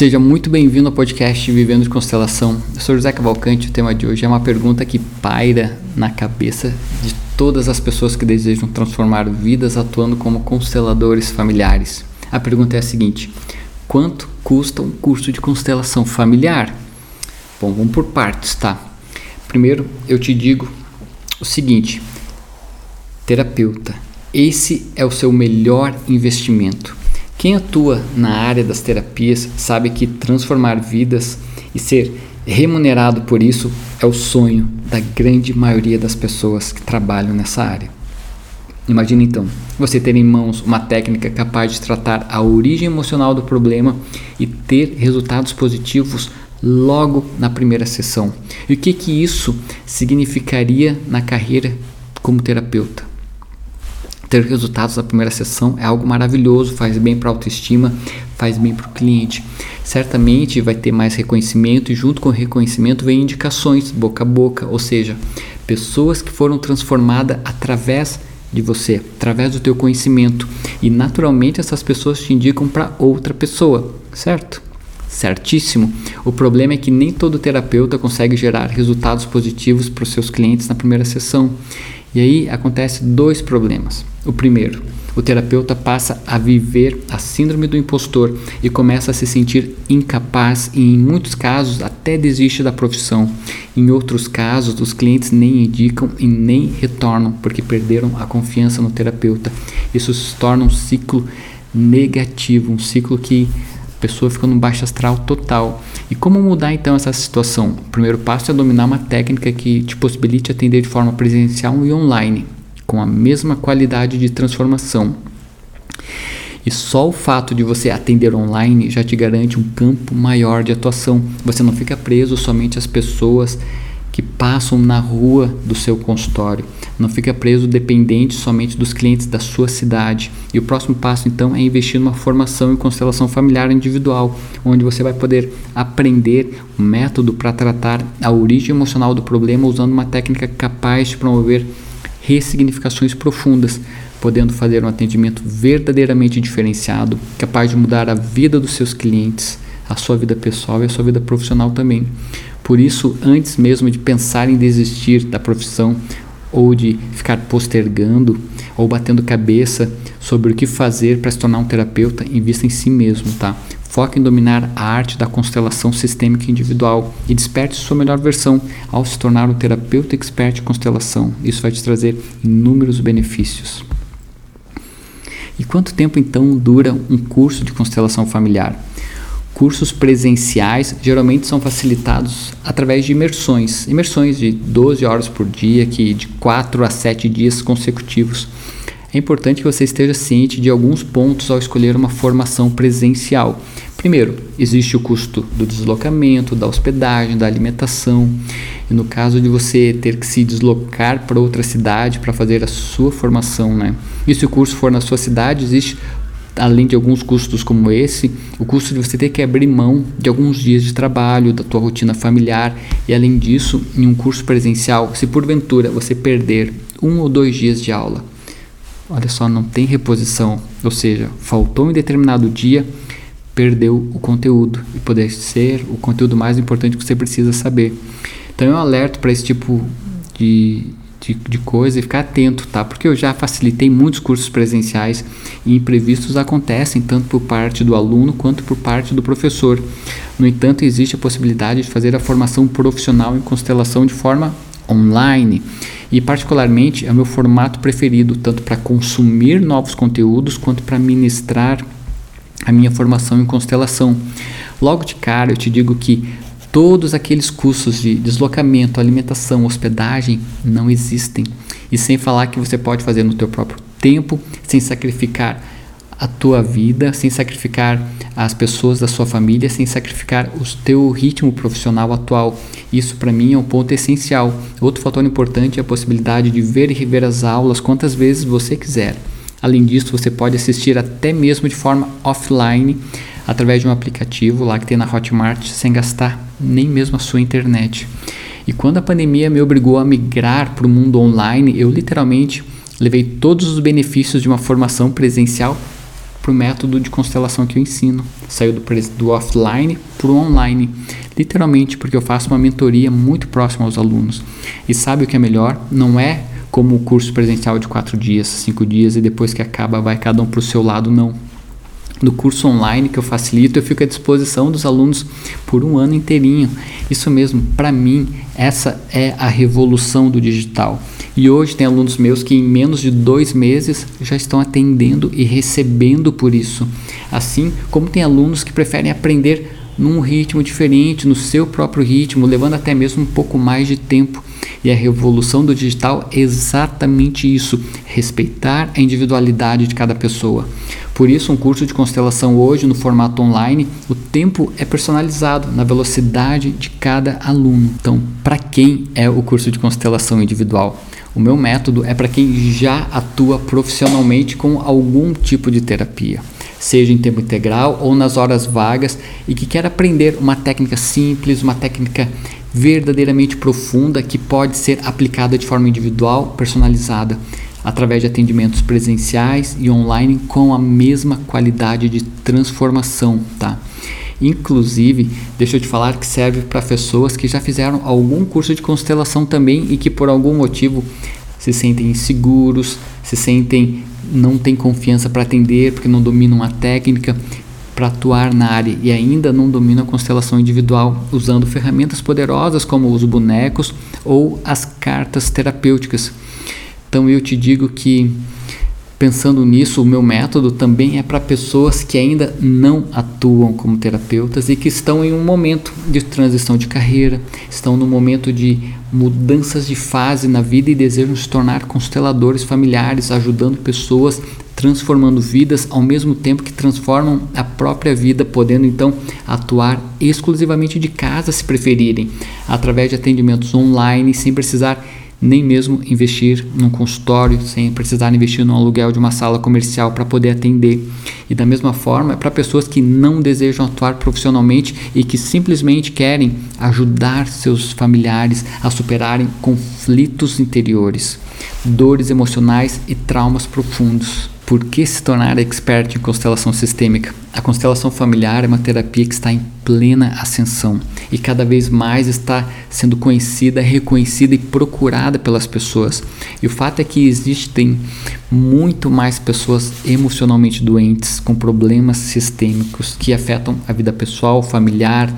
Seja muito bem-vindo ao podcast Vivendo de Constelação. Eu sou José Cavalcante. O tema de hoje é uma pergunta que paira na cabeça de todas as pessoas que desejam transformar vidas atuando como consteladores familiares. A pergunta é a seguinte: quanto custa um curso de constelação familiar? Bom, vamos por partes, tá? Primeiro, eu te digo o seguinte: terapeuta, esse é o seu melhor investimento. Quem atua na área das terapias sabe que transformar vidas e ser remunerado por isso é o sonho da grande maioria das pessoas que trabalham nessa área. Imagine então você ter em mãos uma técnica capaz de tratar a origem emocional do problema e ter resultados positivos logo na primeira sessão. E o que que isso significaria na carreira como terapeuta? Ter resultados na primeira sessão é algo maravilhoso, faz bem para a autoestima, faz bem para o cliente. Certamente vai ter mais reconhecimento e junto com o reconhecimento vem indicações boca a boca, ou seja, pessoas que foram transformadas através de você, através do teu conhecimento e naturalmente essas pessoas te indicam para outra pessoa, certo? Certíssimo. O problema é que nem todo terapeuta consegue gerar resultados positivos para os seus clientes na primeira sessão. E aí acontece dois problemas. O primeiro, o terapeuta passa a viver a síndrome do impostor e começa a se sentir incapaz e, em muitos casos, até desiste da profissão. Em outros casos, os clientes nem indicam e nem retornam porque perderam a confiança no terapeuta. Isso se torna um ciclo negativo, um ciclo que pessoa fica no baixo astral total. E como mudar então essa situação? O primeiro passo é dominar uma técnica que te possibilite atender de forma presencial e online, com a mesma qualidade de transformação. E só o fato de você atender online já te garante um campo maior de atuação. Você não fica preso somente às pessoas que passam na rua do seu consultório. Não fica preso dependente somente dos clientes da sua cidade. E o próximo passo então é investir numa formação em constelação familiar individual, onde você vai poder aprender um método para tratar a origem emocional do problema usando uma técnica capaz de promover ressignificações profundas, podendo fazer um atendimento verdadeiramente diferenciado, capaz de mudar a vida dos seus clientes, a sua vida pessoal e a sua vida profissional também. Por isso, antes mesmo de pensar em desistir da profissão ou de ficar postergando ou batendo cabeça sobre o que fazer para se tornar um terapeuta, invista em si mesmo, tá? Foque em dominar a arte da constelação sistêmica individual e desperte sua melhor versão ao se tornar um terapeuta expert em constelação. Isso vai te trazer inúmeros benefícios. E quanto tempo então dura um curso de constelação familiar? Cursos presenciais geralmente são facilitados através de imersões, imersões de 12 horas por dia, que de 4 a 7 dias consecutivos. É importante que você esteja ciente de alguns pontos ao escolher uma formação presencial. Primeiro, existe o custo do deslocamento, da hospedagem, da alimentação. E no caso de você ter que se deslocar para outra cidade para fazer a sua formação, né? E se o curso for na sua cidade, existe além de alguns custos como esse, o custo de você ter que abrir mão de alguns dias de trabalho, da tua rotina familiar e além disso, em um curso presencial, se porventura você perder um ou dois dias de aula, olha só, não tem reposição, ou seja, faltou em determinado dia, perdeu o conteúdo e poder ser o conteúdo mais importante que você precisa saber. Então eu alerto para esse tipo de, de, de coisa e ficar atento, tá? Porque eu já facilitei muitos cursos presenciais e imprevistos acontecem tanto por parte do aluno quanto por parte do professor. No entanto, existe a possibilidade de fazer a formação profissional em constelação de forma online e particularmente é o meu formato preferido tanto para consumir novos conteúdos quanto para ministrar a minha formação em constelação. Logo de cara eu te digo que Todos aqueles custos de deslocamento, alimentação, hospedagem não existem. E sem falar que você pode fazer no teu próprio tempo, sem sacrificar a tua vida, sem sacrificar as pessoas da sua família, sem sacrificar o teu ritmo profissional atual. Isso para mim é um ponto essencial. Outro fator importante é a possibilidade de ver e rever as aulas quantas vezes você quiser. Além disso, você pode assistir até mesmo de forma offline através de um aplicativo lá que tem na Hotmart sem gastar nem mesmo a sua internet. E quando a pandemia me obrigou a migrar para o mundo online, eu literalmente levei todos os benefícios de uma formação presencial para o método de constelação que eu ensino. Saiu do, do offline para o online, literalmente porque eu faço uma mentoria muito próxima aos alunos. E sabe o que é melhor? Não é como o curso presencial de quatro dias, cinco dias e depois que acaba vai cada um para o seu lado, não. No curso online que eu facilito, eu fico à disposição dos alunos por um ano inteirinho. Isso mesmo, para mim, essa é a revolução do digital. E hoje tem alunos meus que em menos de dois meses já estão atendendo e recebendo por isso. Assim como tem alunos que preferem aprender num ritmo diferente, no seu próprio ritmo, levando até mesmo um pouco mais de tempo. E a revolução do digital é exatamente isso: respeitar a individualidade de cada pessoa. Por isso, um curso de constelação hoje, no formato online, o tempo é personalizado na velocidade de cada aluno. Então, para quem é o curso de constelação individual? O meu método é para quem já atua profissionalmente com algum tipo de terapia, seja em tempo integral ou nas horas vagas e que quer aprender uma técnica simples, uma técnica verdadeiramente profunda que pode ser aplicada de forma individual, personalizada, através de atendimentos presenciais e online com a mesma qualidade de transformação, tá? Inclusive, deixa eu te falar que serve para pessoas que já fizeram algum curso de constelação também e que por algum motivo se sentem inseguros, se sentem não têm confiança para atender porque não dominam a técnica para atuar na área e ainda não dominam a constelação individual, usando ferramentas poderosas como os bonecos ou as cartas terapêuticas. Então eu te digo que Pensando nisso, o meu método também é para pessoas que ainda não atuam como terapeutas e que estão em um momento de transição de carreira, estão no momento de mudanças de fase na vida e desejam se tornar consteladores familiares, ajudando pessoas, transformando vidas ao mesmo tempo que transformam a própria vida, podendo então atuar exclusivamente de casa se preferirem, através de atendimentos online, sem precisar nem mesmo investir num consultório sem precisar investir no aluguel de uma sala comercial para poder atender. E da mesma forma, para pessoas que não desejam atuar profissionalmente e que simplesmente querem ajudar seus familiares a superarem conflitos interiores, dores emocionais e traumas profundos. Por que se tornar expert em constelação sistêmica? A constelação familiar é uma terapia que está em plena ascensão e cada vez mais está sendo conhecida, reconhecida e procurada pelas pessoas. E o fato é que existem muito mais pessoas emocionalmente doentes com problemas sistêmicos que afetam a vida pessoal, familiar,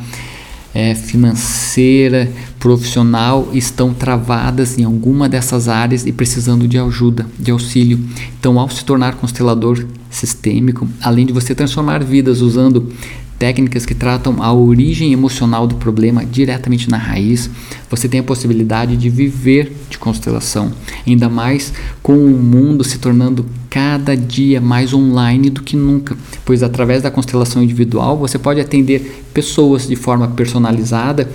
é, financeira, profissional estão travadas em alguma dessas áreas e precisando de ajuda, de auxílio. Então, ao se tornar constelador sistêmico, além de você transformar vidas usando técnicas que tratam a origem emocional do problema diretamente na raiz, você tem a possibilidade de viver de constelação, ainda mais com o mundo se tornando cada dia mais online do que nunca, pois através da constelação individual você pode atender pessoas de forma personalizada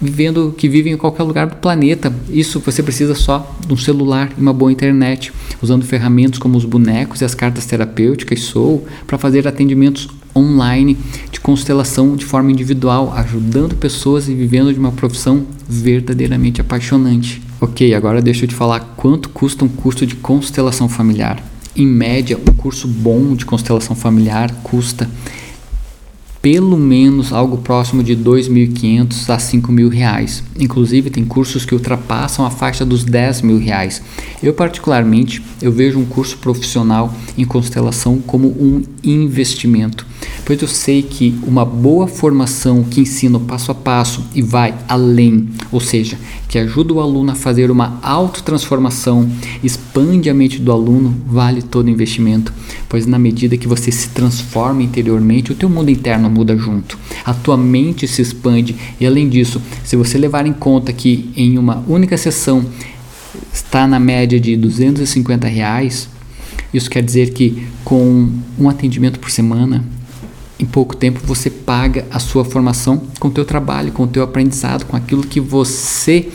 vivendo que vivem em qualquer lugar do planeta. Isso você precisa só de um celular e uma boa internet, usando ferramentas como os bonecos e as cartas terapêuticas Soul para fazer atendimentos online de constelação de forma individual, ajudando pessoas e vivendo de uma profissão verdadeiramente apaixonante. Ok, agora deixa eu te falar quanto custa um curso de constelação familiar. Em média, um curso bom de constelação familiar custa pelo menos algo próximo de 2.500 a 5.000 reais. Inclusive tem cursos que ultrapassam a faixa dos 10 mil reais. Eu particularmente eu vejo um curso profissional em constelação como um investimento pois eu sei que uma boa formação que ensina passo a passo e vai além, ou seja, que ajuda o aluno a fazer uma autotransformação, expande a mente do aluno, vale todo o investimento, pois na medida que você se transforma interiormente, o teu mundo interno muda junto, a tua mente se expande e além disso, se você levar em conta que em uma única sessão está na média de 250 reais, isso quer dizer que com um atendimento por semana, em pouco tempo você paga a sua formação com o teu trabalho, com o teu aprendizado, com aquilo que você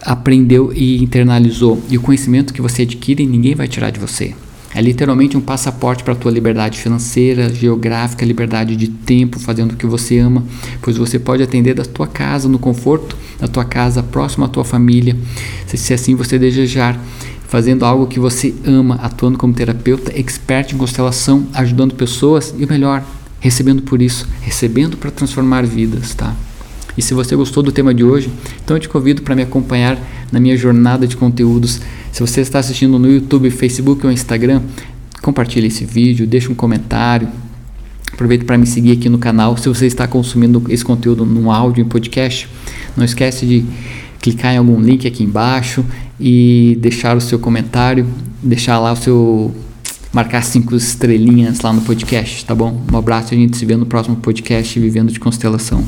aprendeu e internalizou. E o conhecimento que você adquire, ninguém vai tirar de você. É literalmente um passaporte para a tua liberdade financeira, geográfica, liberdade de tempo, fazendo o que você ama, pois você pode atender da tua casa, no conforto da tua casa, próximo à tua família, se assim você desejar fazendo algo que você ama, atuando como terapeuta, expert em constelação, ajudando pessoas e o melhor, recebendo por isso, recebendo para transformar vidas, tá? E se você gostou do tema de hoje, então eu te convido para me acompanhar na minha jornada de conteúdos. Se você está assistindo no YouTube, Facebook ou Instagram, compartilhe esse vídeo, deixe um comentário. Aproveita para me seguir aqui no canal. Se você está consumindo esse conteúdo no áudio, em podcast, não esquece de clicar em algum link aqui embaixo e deixar o seu comentário, deixar lá o seu marcar cinco estrelinhas lá no podcast, tá bom? Um abraço e a gente se vê no próximo podcast Vivendo de Constelação.